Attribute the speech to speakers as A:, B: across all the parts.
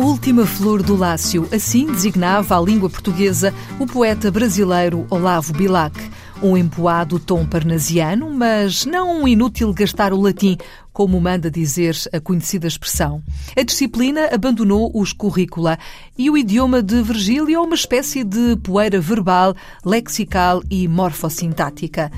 A: Última flor do Lácio, assim designava a língua portuguesa o poeta brasileiro Olavo Bilac. Um empoado tom parnasiano, mas não inútil gastar o latim, como manda dizer a conhecida expressão. A disciplina abandonou os currícula e o idioma de Virgílio é uma espécie de poeira verbal, lexical e morfossintática.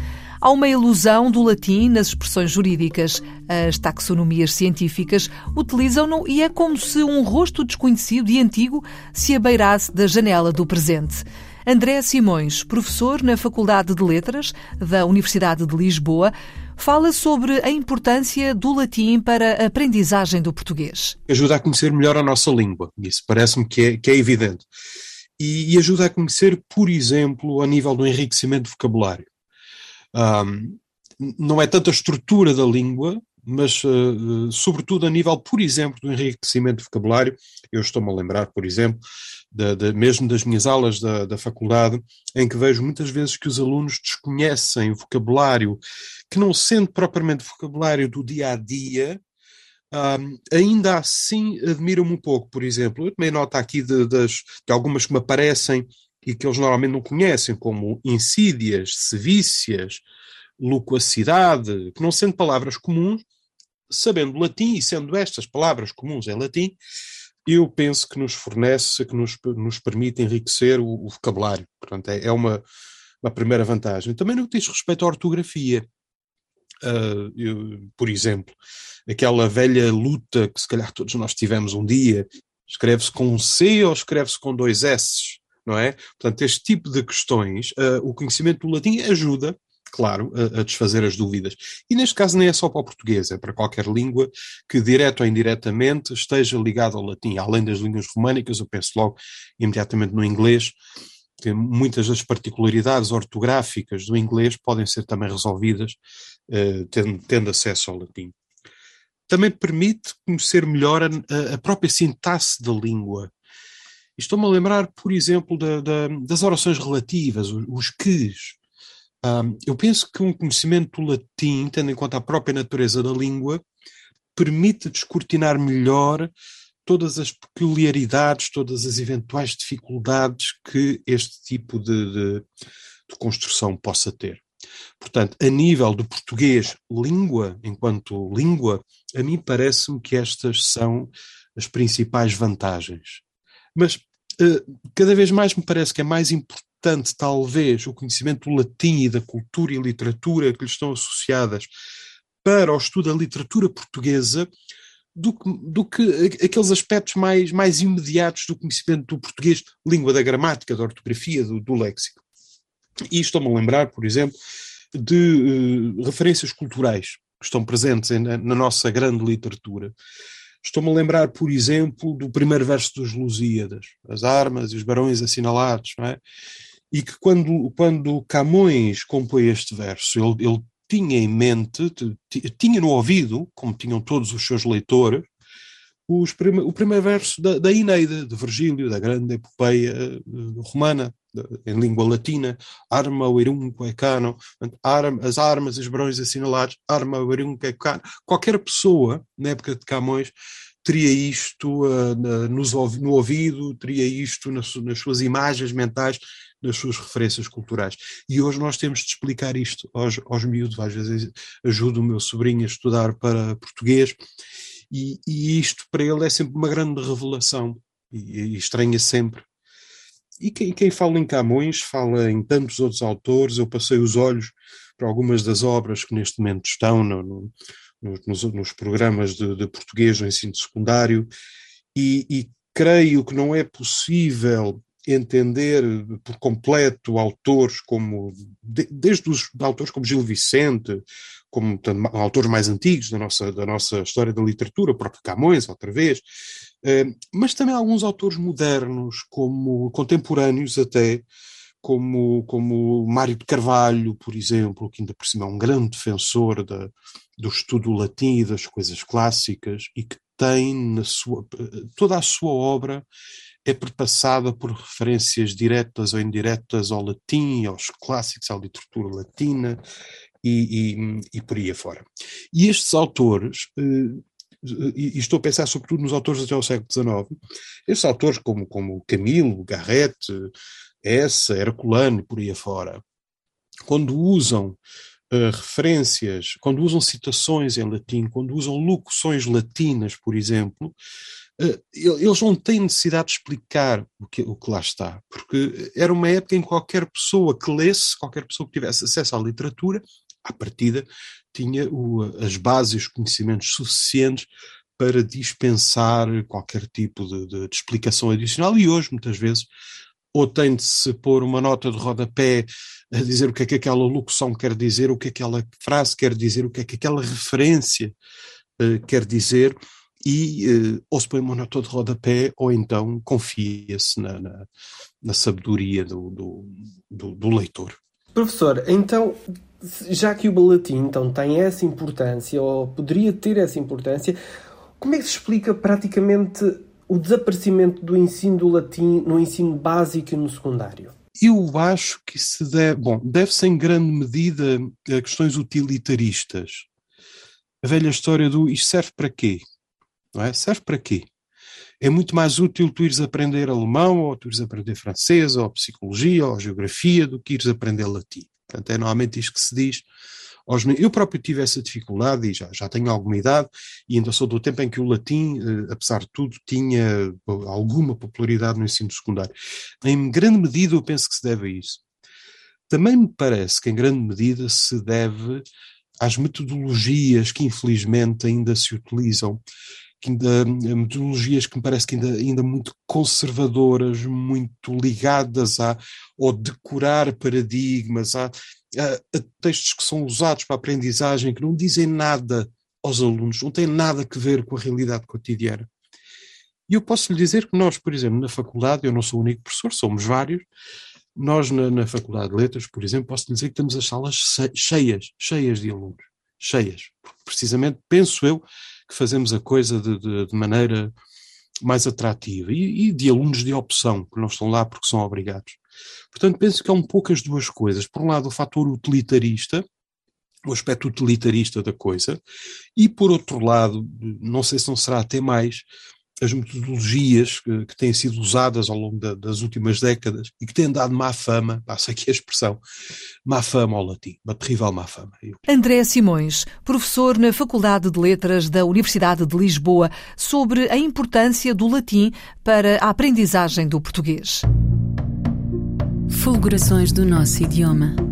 A: Há uma ilusão do latim nas expressões jurídicas. As taxonomias científicas utilizam-no e é como se um rosto desconhecido e antigo se abeirasse da janela do presente. André Simões, professor na Faculdade de Letras da Universidade de Lisboa, fala sobre a importância do latim para a aprendizagem do português.
B: Ajuda a conhecer melhor a nossa língua, isso parece-me que é, que é evidente. E, e, ajuda a conhecer, por exemplo, a nível do enriquecimento vocabulário. Um, não é tanto a estrutura da língua, mas uh, sobretudo a nível, por exemplo, do enriquecimento de vocabulário. Eu estou-me a lembrar, por exemplo, de, de, mesmo das minhas aulas da, da faculdade, em que vejo muitas vezes que os alunos desconhecem vocabulário que não sendo propriamente vocabulário do dia a dia, um, ainda assim admiram-me um pouco, por exemplo. Eu tomei nota aqui de, de, de algumas que me aparecem e que eles normalmente não conhecem, como insídias, sevícias, loquacidade, que não sendo palavras comuns, sabendo latim e sendo estas palavras comuns em latim, eu penso que nos fornece, que nos, nos permite enriquecer o, o vocabulário. Portanto, é, é uma, uma primeira vantagem. Também no que diz respeito à ortografia, uh, eu, por exemplo, aquela velha luta que se calhar todos nós tivemos um dia, escreve-se com um C ou escreve-se com dois S? Não é? Portanto, este tipo de questões, uh, o conhecimento do latim ajuda, claro, a, a, desfazer as dúvidas. E neste caso nem é só para o português, é para qualquer língua que, direto ou indiretamente, esteja ligada ao latim. Além das línguas românicas, eu penso logo imediatamente no inglês, que muitas das particularidades ortográficas do inglês podem ser também resolvidas uh, tendo, tendo acesso ao latim também permite conhecer melhor a, a, própria sintaxe da língua. Estou-me a lembrar, por exemplo, da, da, das orações relativas, os, os ques. Um, eu penso que um conhecimento do latim, tendo em conta a própria natureza da língua, permite descortinar melhor todas as peculiaridades, todas as eventuais dificuldades que este tipo de, de, de construção possa ter. Portanto, a nível do português, língua, enquanto língua, a mim parece-me que estas são as principais vantagens. Mas uh, cada vez mais me parece que é mais importante, talvez, o conhecimento do latim e da cultura e literatura que lhe estão associadas para o estudo da literatura portuguesa do que, do que aqueles aspectos mais, mais imediatos do conhecimento do português, língua da gramática, da ortografia, do, do léxico. E estou-me a lembrar, por exemplo, de uh, referências culturais que estão presentes em, na nossa grande literatura. Estou-me a lembrar, por exemplo, do primeiro verso dos Lusíadas, as armas e os barões assinalados, não é? E que quando, quando Camões compõe este verso, ele, ele tinha em mente, tinha no ouvido, como tinham todos os seus leitores, o primeiro verso da, da Ineida, de Virgílio, da grande epopeia uh, romana, de, em língua latina, arma é cano, as armas, os barões assinalados, arma é cano. Qualquer pessoa, na época de Camões, teria isto uh, nos, no ouvido, teria isto nas, nas, suas imagens mentais, nas suas referências culturais. E hoje nós temos de explicar isto aos, aos miúdos, às vezes ajudo o meu sobrinho a estudar para português, e, e isto para ele é sempre uma grande revelação, e, e estranha sempre. E quem, quem fala em Camões fala em tantos outros autores, eu passei os olhos para algumas das obras que neste momento estão no, no, nos, nos, programas de, de, português no ensino secundário, e, e creio que não é possível entender por completo autores como, desde os autores como Gil Vicente, como autores mais antigos da nossa, da nossa história da literatura, o próprio Camões, outra vez, uh, mas também alguns autores modernos, como contemporâneos até, como, como Mário de Carvalho, por exemplo, que ainda por cima é um grande defensor da, do estudo latim e das coisas clássicas e que tem na sua toda a sua obra é perpassada por referências diretas ou indiretas ao latim, aos clássicos, à literatura latina e, e, e por aí afora. E estes autores, eh, e estou a pensar sobretudo nos autores até ao século XIX, estes autores como, como Camilo, Garrett, essa, Herculano, por aí afora, quando usam uh, referências, quando usam citações em latim, quando usam locuções latinas, por exemplo, uh, eles não têm necessidade de explicar o que, o que lá está, porque era uma época em que qualquer pessoa que lesse, qualquer pessoa que tivesse acesso à literatura, à partida, tinha o, as bases e os conhecimentos suficientes para dispensar qualquer tipo de, de, de, explicação adicional e hoje, muitas vezes, ou tem de se pôr uma nota de rodapé a dizer o que é que aquela locução quer dizer, o que é que aquela frase quer dizer, o que é que aquela referência uh, quer dizer, e uh, ou se põe uma nota de rodapé, ou então confia-se na, na, na, sabedoria do, do, do, do leitor.
C: Professor, então já que o latim então, tem essa importância, ou poderia ter essa importância, como é que se explica praticamente o desaparecimento do ensino do latim no ensino básico e no secundário?
B: Eu acho que se deve, bom, deve-se em grande medida a questões utilitaristas. A velha história do isto serve para quê? Não é? Serve para quê? É muito mais útil tu ires aprender alemão, ou tu ires aprender francês, ou psicologia, ou geografia, do que ires aprender latim. Portanto, é normalmente isto que se diz Eu próprio tive essa dificuldade e já, já tenho alguma idade e ainda sou do tempo em que o latim, eh, apesar de tudo, tinha alguma popularidade no ensino secundário. Em grande medida eu penso que se deve a isso. Também me parece que em grande medida se deve às metodologias que infelizmente ainda se utilizam que ainda, metodologias que me parece que ainda, ainda muito conservadoras, muito ligadas a, ao decorar paradigmas, a, a, a textos que são usados para aprendizagem, que não dizem nada aos alunos, não têm nada a ver com a realidade cotidiana. E eu posso lhe dizer que nós, por exemplo, na faculdade, eu não sou o único professor, somos vários, nós na, na Faculdade de Letras, por exemplo, posso lhe dizer que temos as salas cheias, cheias de alunos, cheias. Precisamente, penso eu, que fazemos a coisa de, de, de maneira mais atrativa e, e, de alunos de opção, que não estão lá porque são obrigados. Portanto, penso que é um pouco as duas coisas. Por um lado, o fator utilitarista, o aspecto utilitarista da coisa, e por outro lado, não sei se não será até mais, as metodologias que, que, têm sido usadas ao longo da, das últimas décadas e que têm dado má fama, passa aqui a expressão, má fama ao latim, uma terrível má fama.
A: André Simões, professor na Faculdade de Letras da Universidade de Lisboa, sobre a importância do latim para a aprendizagem do português.
D: Fulgurações do nosso idioma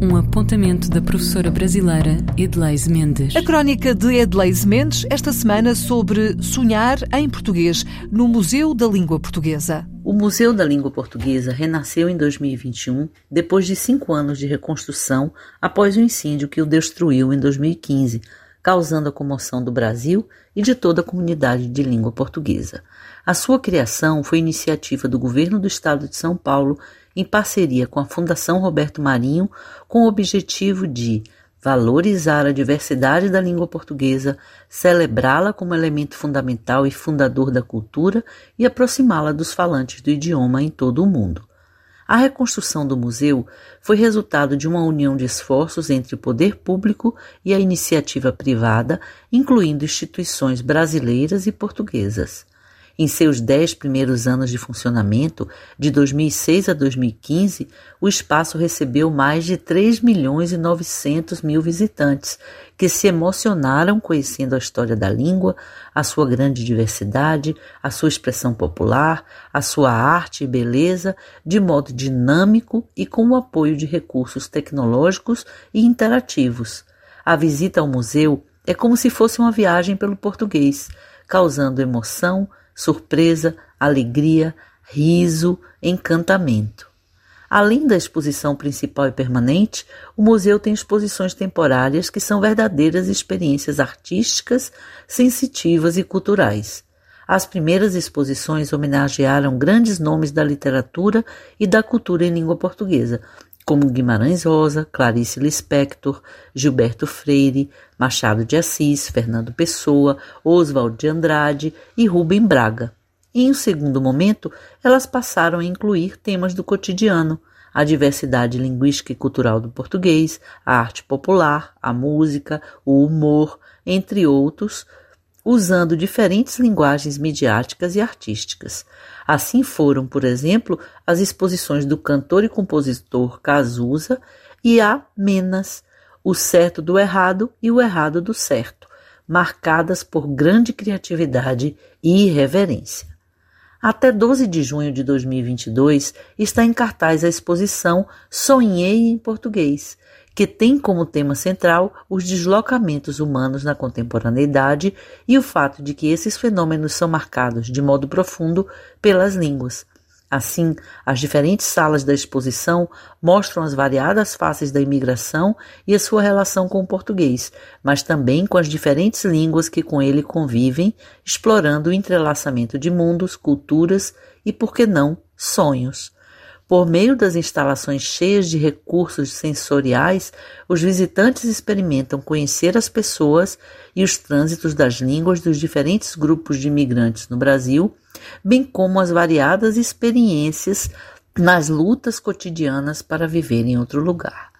D: um apontamento da professora brasileira Edleise Mendes.
A: A crónica de Edleise Mendes, esta semana, sobre sonhar em português no Museu da Língua Portuguesa.
E: O Museu da Língua Portuguesa renasceu em 2021, depois de cinco anos de reconstrução após o incêndio que o destruiu em 2015, causando a comoção do Brasil e de toda a comunidade de língua portuguesa. A sua criação foi iniciativa do governo do estado de São Paulo em parceria com a Fundação Roberto Marinho, com o objetivo de valorizar a diversidade da língua portuguesa, celebrá-la como elemento fundamental e fundador da cultura e aproximá-la dos falantes do idioma em todo o mundo. A reconstrução do museu foi resultado de uma união de esforços entre o poder público e a iniciativa privada, incluindo instituições brasileiras e portuguesas. Em seus dez primeiros anos de funcionamento, de 2006 a 2015, o espaço recebeu mais de 3 milhões e 900 mil visitantes, que se emocionaram conhecendo a história da língua, a sua grande diversidade, a sua expressão popular, a sua arte e beleza, de modo dinâmico e com o apoio de recursos tecnológicos e interativos. A visita ao museu é como se fosse uma viagem pelo português, causando emoção, surpresa, alegria, riso, encantamento. Além da exposição principal e permanente, o museu tem exposições temporárias que são verdadeiras experiências artísticas, sensitivas e culturais. As primeiras exposições homenagearam grandes nomes da literatura e da cultura em língua portuguesa, como Guimarães Rosa, Clarice Lispector, Gilberto Freire, Machado de Assis, Fernando Pessoa, Oswald de Andrade e Rubem Braga. Em um segundo momento, elas passaram a incluir temas do cotidiano, a diversidade linguística e cultural do português, a arte popular, a música, o humor, entre outros, usando diferentes linguagens midiáticas e artísticas. Assim foram, por exemplo, as exposições do cantor e compositor Cazuza e a Menas, o certo do errado e o errado do certo, marcadas por grande criatividade e irreverência. Até 12 de junho de 2022 está em cartaz a exposição Sonhei em Português, que tem como tema central os deslocamentos humanos na contemporaneidade e o fato de que esses fenômenos são marcados de modo profundo pelas línguas. Assim, as diferentes salas da exposição mostram as variadas faces da imigração e a sua relação com o português, mas também com as diferentes línguas que com ele convivem, explorando o entrelaçamento de mundos, culturas e, por que não, sonhos. Por meio das instalações cheias de recursos sensoriais, os visitantes experimentam conhecer as pessoas e os trânsitos das línguas dos diferentes grupos de imigrantes no Brasil, bem como as variadas experiências nas lutas cotidianas para viver em outro lugar.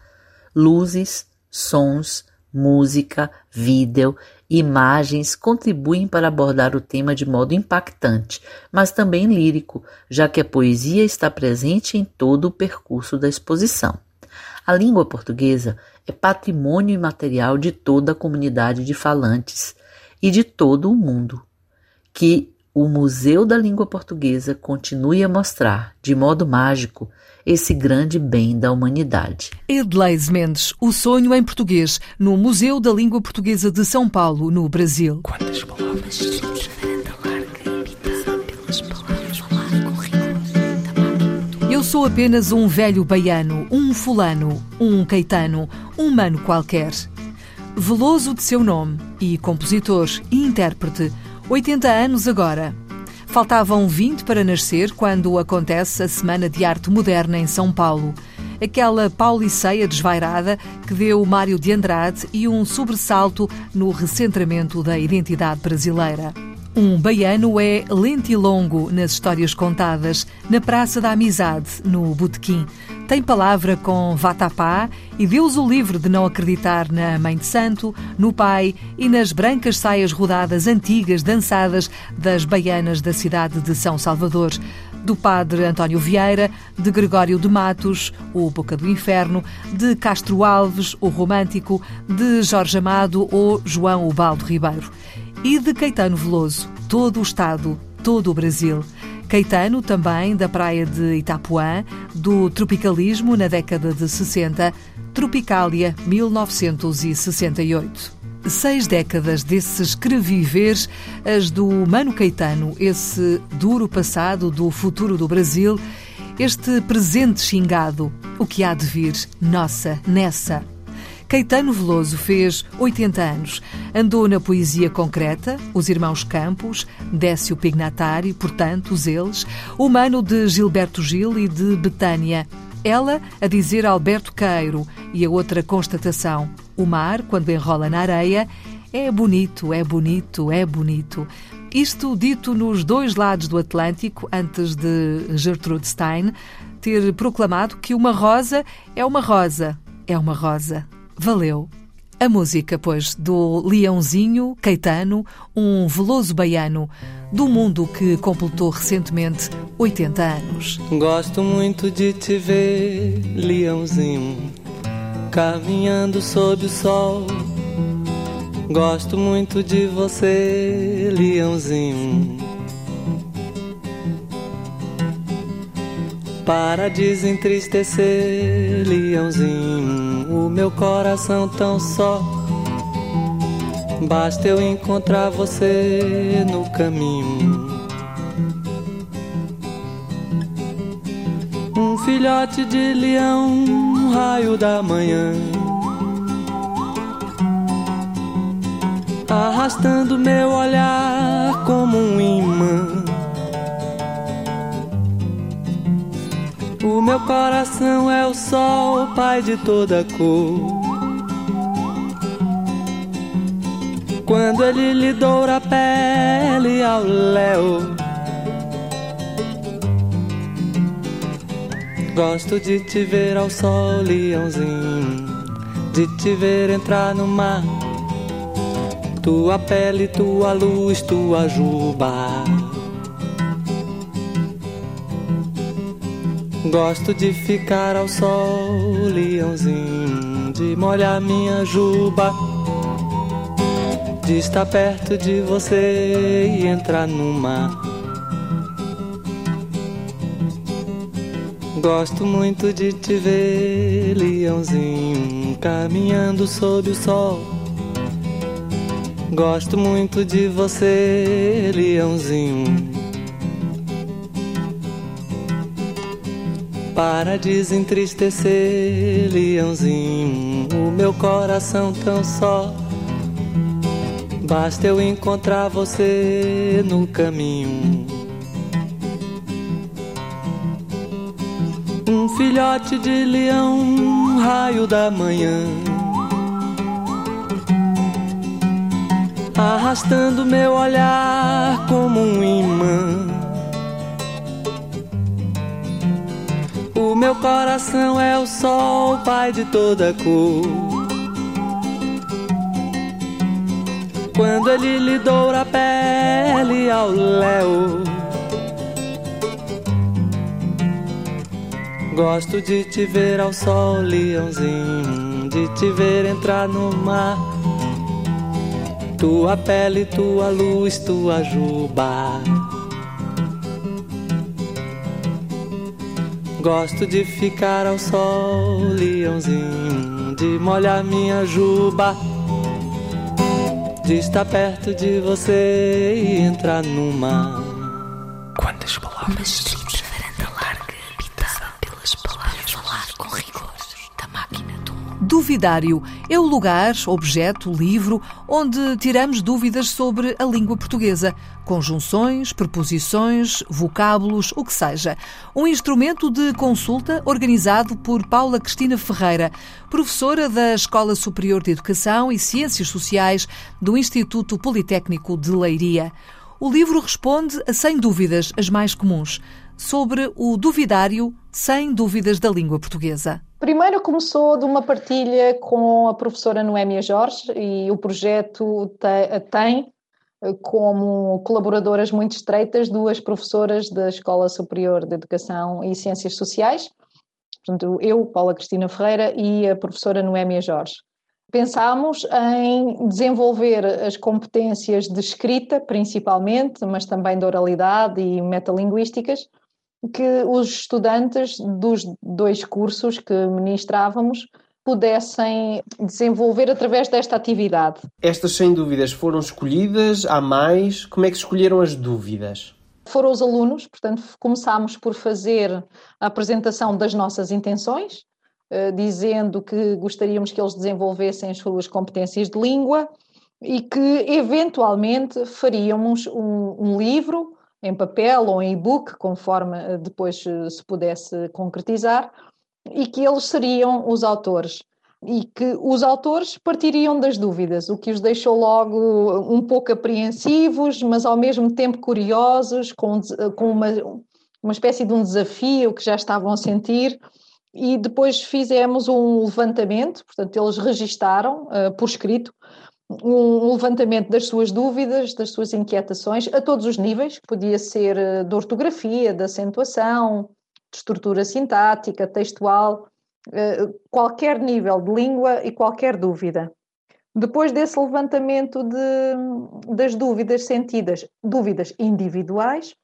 E: Luzes, sons, música, vídeo, imagens contribuem para abordar o tema de modo impactante, mas também lírico, já que a poesia está presente em todo o percurso da exposição. A língua portuguesa é patrimônio imaterial de toda a comunidade de falantes e de todo o mundo, que o Museu da Língua Portuguesa continue a mostrar, de modo mágico, esse grande bem da humanidade.
A: Edleis Mendes, o sonho em português, no Museu da Língua Portuguesa de São Paulo, no Brasil.
F: Quantas palavras?
A: Eu sou apenas um velho baiano, um fulano, um caetano, um mano qualquer. Veloso de seu nome e compositor e intérprete, 80 anos agora. Faltavam 20 para nascer quando acontece a Semana de Arte Moderna em São Paulo. Aquela pauliceia desvairada que deu Mário de Andrade e um sobressalto no recentramento da identidade brasileira. Um baiano é lentilongo nas histórias contadas, na Praça da Amizade, no Botequim. Tem palavra com Vatapá e Deus o livre de não acreditar na Mãe de Santo, no Pai e nas brancas saias rodadas antigas dançadas das baianas da cidade de São Salvador do padre António Vieira, de Gregório de Matos, o Boca do Inferno, de Castro Alves, o Romântico, de Jorge Amado ou João Ubaldo Ribeiro e de Caetano Veloso, todo o Estado, todo o Brasil. Caetano, também da praia de Itapuã, do tropicalismo na década de 60, Tropicália 1968. Seis décadas desse escreviver, as do Mano Caetano, esse duro passado do futuro do Brasil, este presente xingado, o que há de vir, nossa, nessa. Caetano Veloso fez 80 anos. Andou na poesia concreta, os irmãos Campos, Décio Pignatari, portanto, os eles, o mano de Gilberto Gil e de Betânia. Ela a dizer Alberto Queiro e a outra constatação: o mar, quando enrola na areia, é bonito, é bonito, é bonito. Isto dito nos dois lados do Atlântico, antes de Gertrude Stein ter proclamado que uma rosa é uma rosa, é uma rosa. Valeu. A música, pois, do Leãozinho Caetano, um veloso baiano do mundo que completou recentemente 80 anos.
G: Gosto muito de te ver, Leãozinho, caminhando sob o sol. Gosto muito de você, Leãozinho. Para desentristecer, Leãozinho o meu coração tão só. Basta eu encontrar você no caminho. Um filhote de leão, um raio da manhã. Arrastando meu olhar como um imã. O meu coração é o sol, pai de toda cor. Quando ele lhe doura a pele ao léu. Gosto de te ver ao sol, leãozinho. De te ver entrar no mar. Tua pele, tua luz, tua juba. Gosto de ficar ao sol, leãozinho, de molhar minha juba, de estar perto de você e entrar no mar. Gosto muito de te ver, leãozinho, caminhando sob o sol. Gosto muito de você, leãozinho para desentristecer, leãozinho, o meu coração tão só. Basta eu encontrar você no caminho. Um filhote de leão, um raio da manhã. Arrastando meu olhar como um imã. O meu coração é o sol, pai de toda cor. Quando ele lhe doura a pele ao léu. Gosto de te ver ao sol, leãozinho, de te ver entrar no mar. Tua pele, tua luz, tua juba. Gosto de ficar ao sol, leãozinho, de molhar minha juba, de estar perto de você e entrar no mar.
F: Quantas palavras?
H: varanda larga, habitada pelas palavras. Falar com rigor da máquina do mundo.
A: Duvidário é o lugar, objeto, livro onde tiramos dúvidas sobre a língua portuguesa. Conjunções, preposições, vocábulos, o que seja. Um instrumento de consulta organizado por Paula Cristina Ferreira, professora da Escola Superior de Educação e Ciências Sociais do Instituto Politécnico de Leiria. O livro responde a 100 dúvidas, as mais comuns, sobre o duvidário 100 dúvidas da língua portuguesa.
I: Primeiro começou de uma partilha com a professora Noémia Jorge e o projeto tem como colaboradoras muito estreitas duas professoras da Escola Superior de Educação e Ciências Sociais, portanto eu, Paula Cristina Ferreira e a professora Noémia Jorge. Pensámos em desenvolver as competências de escrita, principalmente, mas também de oralidade e metalinguísticas, que os estudantes dos dois cursos que ministrávamos pudessem desenvolver através desta atividade.
C: Estas 100 dúvidas foram escolhidas? Há mais? Como é que escolheram as dúvidas?
I: Foram os alunos, portanto, começámos por fazer a apresentação das nossas intenções, eh, dizendo que gostaríamos que eles desenvolvessem as suas competências de língua e que, eventualmente, faríamos um, um livro em papel ou em e-book, conforme eh, depois eh, se pudesse concretizar, e que eles seriam os autores. E que os autores partiriam das dúvidas, o que os deixou logo um pouco apreensivos, mas ao mesmo tempo curiosos, com, com uma, uma espécie de um desafio que já estavam a sentir. E depois fizemos um levantamento, portanto, eles registaram uh, por escrito um levantamento das suas dúvidas, das suas inquietações, a todos os níveis, podia ser eh, de ortografia, de acentuação, de estrutura sintática, textual, eh, qualquer nível de língua e qualquer dúvida. Depois desse levantamento de, das dúvidas sentidas, dúvidas individuais,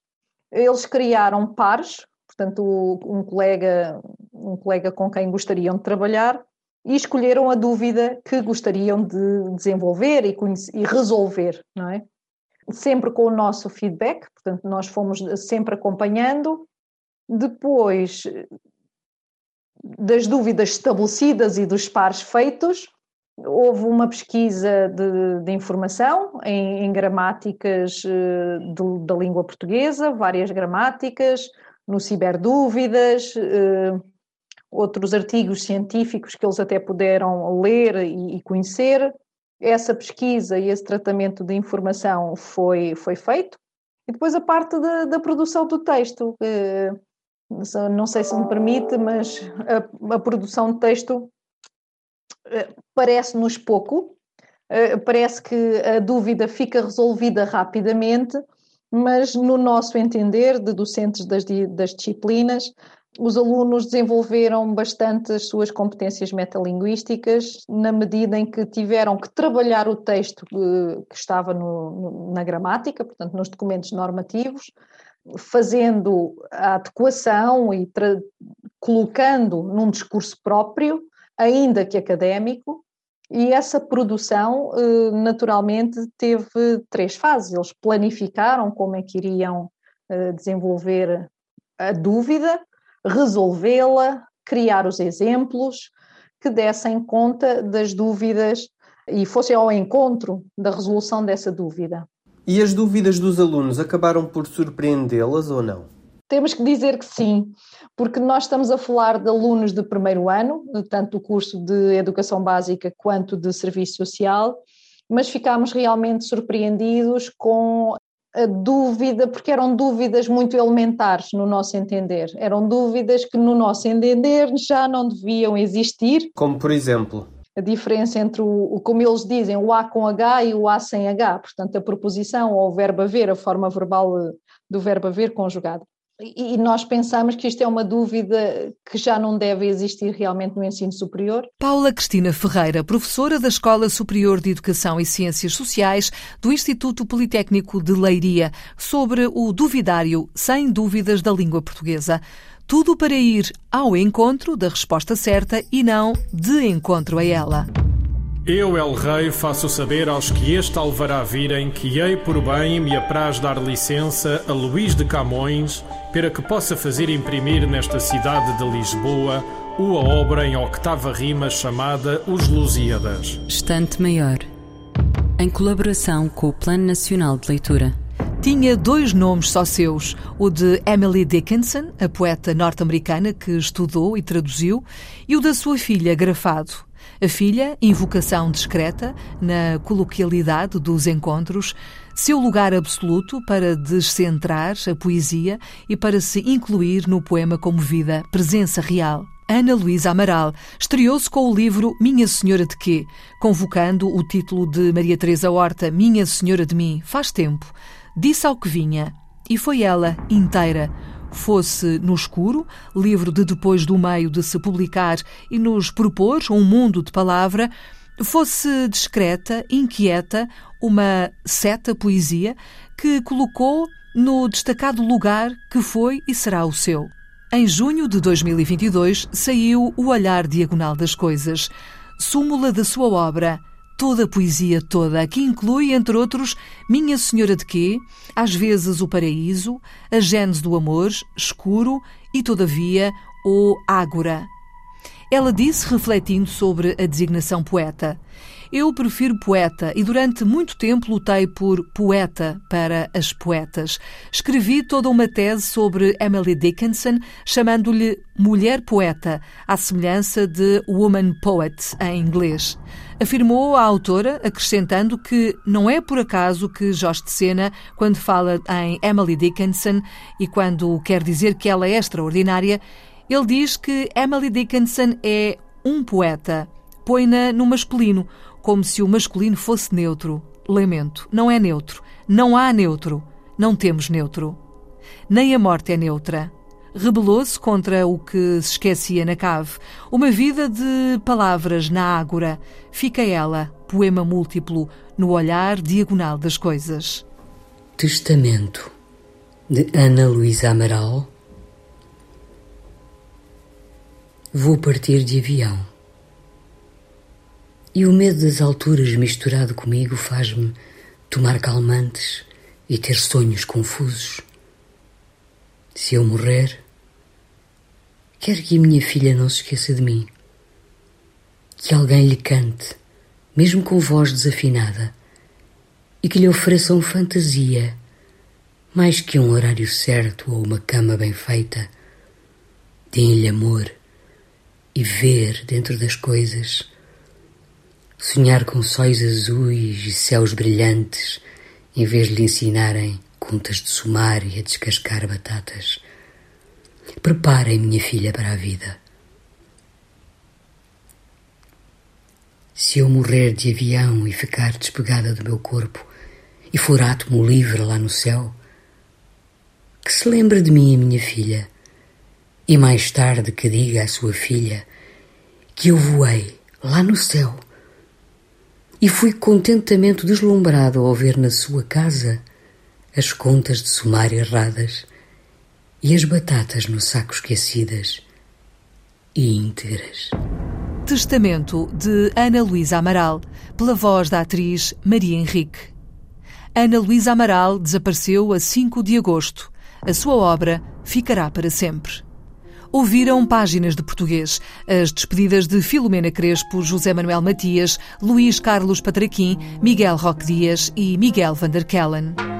I: eles criaram pares, portanto, um colega, um colega com quem gostariam de trabalhar, e escolheram a dúvida que gostariam de desenvolver e, conhecer, e resolver, não é? Sempre com o nosso feedback, portanto, nós fomos sempre acompanhando. Depois das dúvidas estabelecidas e dos pares feitos, houve uma pesquisa de, de informação em, em gramáticas eh, da língua portuguesa, várias gramáticas, no Ciberdúvidas, eh, outros artigos científicos que eles até puderam ler e, e conhecer. Essa pesquisa e esse tratamento de informação foi, foi feito. E depois a parte da, da produção do texto. Eh, não sei se me permite, mas a, a produção de texto eh, parece-nos pouco, eh, parece que a dúvida fica resolvida rapidamente, mas no nosso entender, de docentes das, das disciplinas, os alunos desenvolveram bastante as suas competências metalinguísticas na medida em que tiveram que trabalhar o texto que, estava no, na gramática, portanto, nos documentos normativos, fazendo a adequação e colocando num discurso próprio, ainda que académico, e essa produção, eh, naturalmente, teve três fases. Eles planificaram como é que iriam eh, desenvolver a dúvida, resolvê-la, criar os exemplos que dessem conta das dúvidas e fossem ao encontro da resolução dessa dúvida.
C: E as dúvidas dos alunos acabaram por surpreendê-las ou não?
I: Temos que dizer que sim, porque nós estamos a falar de alunos de primeiro ano, tanto do curso de Educação Básica quanto de Serviço Social, mas ficámos realmente surpreendidos com a dúvida, porque eram dúvidas muito elementares no nosso entender. Eram dúvidas que, no nosso entender, já não deviam existir.
C: Como por exemplo?
I: A diferença entre o, como eles dizem, o A com H e o A sem H, portanto, a proposição ou o verbo haver, a forma verbal do verbo haver conjugado. E nós pensamos que isto é uma dúvida que já não deve existir realmente no ensino superior.
A: Paula Cristina Ferreira, professora da Escola Superior de Educação e Ciências Sociais do Instituto Politécnico de Leiria, sobre o duvidário sem dúvidas da língua portuguesa. Tudo para ir ao encontro da resposta certa e não de encontro a ela.
J: Eu, El Rei, faço saber aos que este alvará virem que hei por bem me apraz dar licença a Luís de Camões para que possa fazer imprimir nesta cidade de Lisboa uma obra em octava rima chamada Os Lusíadas.
D: Estante Maior, em colaboração com o Plano Nacional de Leitura.
A: Tinha dois nomes só seus, o de Emily Dickinson, a poeta norte-americana que estudou e traduziu, e o da sua filha, grafado. A filha, invocação discreta, na coloquialidade dos encontros, seu lugar absoluto para descentrar a poesia e para se incluir no poema como vida, presença real. Ana Luísa Amaral estreou-se com o livro Minha Senhora de Quê, convocando o título de Maria Teresa Horta, Minha Senhora de Mim, faz tempo. Disse ao que vinha, e foi ela inteira, fosse no escuro, livro de depois do meio de se publicar e nos propor um mundo de palavra, fosse discreta, inquieta, uma seta poesia que colocou no destacado lugar que foi e será o seu. Em junho de 2022 saiu O Olhar Diagonal das Coisas, súmula da sua obra toda a poesia toda, que inclui, entre outros, Minha Senhora de Quê, às vezes o Paraíso, a Gênese do Amor, Escuro e, todavia, o Ágora. Ela disse, refletindo sobre a designação poeta: Eu prefiro poeta e durante muito tempo lutei por poeta para as poetas. Escrevi toda uma tese sobre Emily Dickinson, chamando-lhe Mulher Poeta, à semelhança de Woman Poet em inglês afirmou a autora, acrescentando que não é por acaso que Jorge de Sena, quando fala em Emily Dickinson e quando quer dizer que ela é extraordinária, ele diz que Emily Dickinson é um poeta. Põe-na no masculino, como se o masculino fosse neutro. Lamento, não é neutro. Não há neutro. Não temos neutro. Nem a morte é neutra rebelou-se contra o que se esquecia na cave. Uma vida de palavras na ágora. Fica ela, poema múltiplo, no olhar diagonal das coisas.
K: Testamento de Ana Luísa Amaral. Vou partir de avião. E o medo das alturas misturado comigo faz-me tomar calmantes e ter sonhos confusos. Se eu morrer, Quero que a minha filha não se esqueça de mim. Que alguém lhe cante, mesmo com voz desafinada, e que lhe ofereçam fantasia, mais que um horário certo ou uma cama bem feita. Deem-lhe amor e ver dentro das coisas. Sonhar com sóis azuis e céus brilhantes, em vez de lhe ensinarem contas de somar e a descascar batatas. Preparem minha filha para a vida. Se eu morrer de avião e ficar despegada do meu corpo e for átomo livre lá no céu, que se lembre de mim a minha filha e mais tarde que diga à sua filha que eu voei lá no céu e fui contentamente deslumbrado ao ver na sua casa as contas de somar erradas e as batatas no saco esquecidas e íntegras.
A: Testamento de Ana Luísa Amaral, pela voz da atriz Maria Henrique. Ana Luísa Amaral desapareceu a 5 de agosto. A sua obra ficará para sempre. Ouviram páginas de português, as despedidas de Filomena Crespo, José Manuel Matias, Luís Carlos Patraquim, Miguel Roque Dias e Miguel van